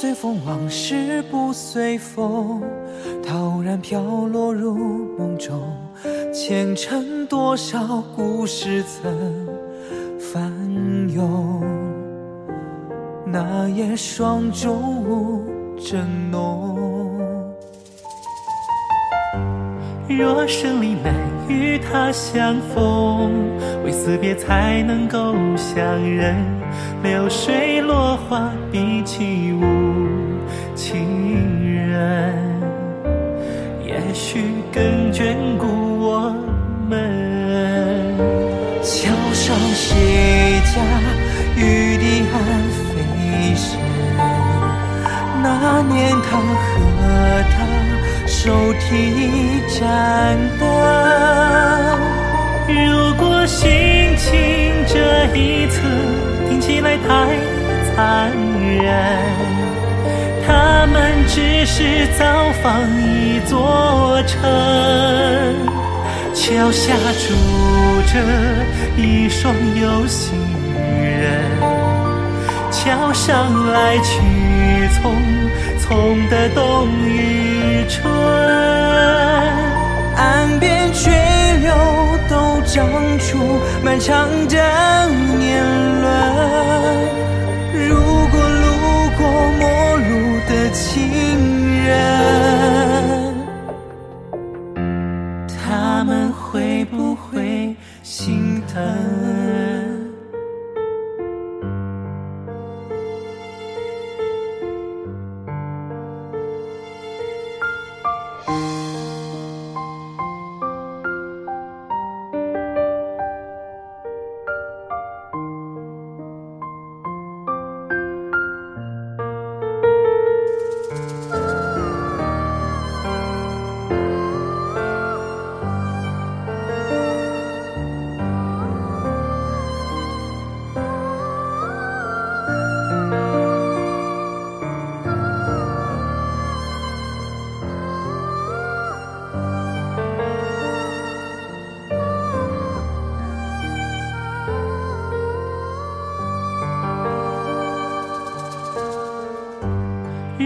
随风，往事不随风，陶然飘落入梦中。前尘多少故事曾翻涌，那夜霜中无正浓。若生离难与他相逢，为死别才能够相认。流水落花比起无桥上谁家玉笛暗飞声？那年他和她。手提盏灯。如果心情这一侧听起来太残忍，他们只是造访一座城，桥下住着一双有心人，桥上来去匆匆的冬与春。岸边垂柳都长出漫长的年轮。如果路过陌路的情人，心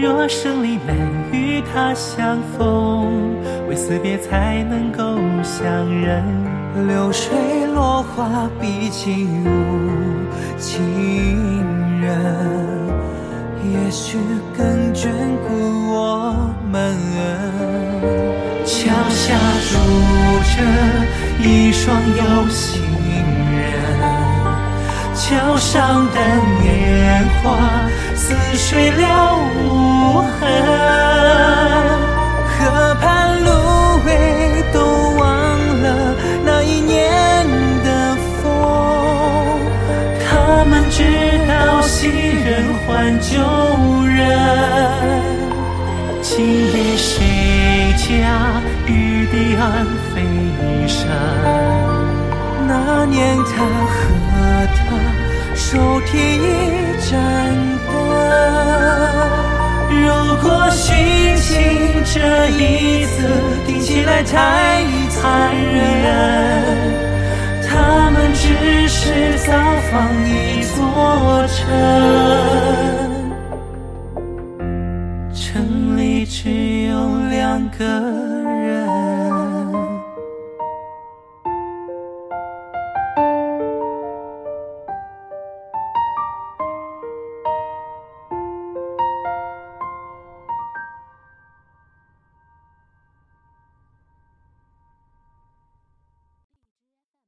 若生离难与他相逢，为死别才能够相认。流水落花比起无情人，也许更眷顾我们。桥下住着一双有心人，桥上的年华似水了无痕。河畔芦苇都忘了那一年的风，他们知道昔人换旧人。今夜谁家玉笛暗飞声？那年他和她手提一盏。如果心情这一次听起来太残忍，他们只是造访一座城，城里只有两个。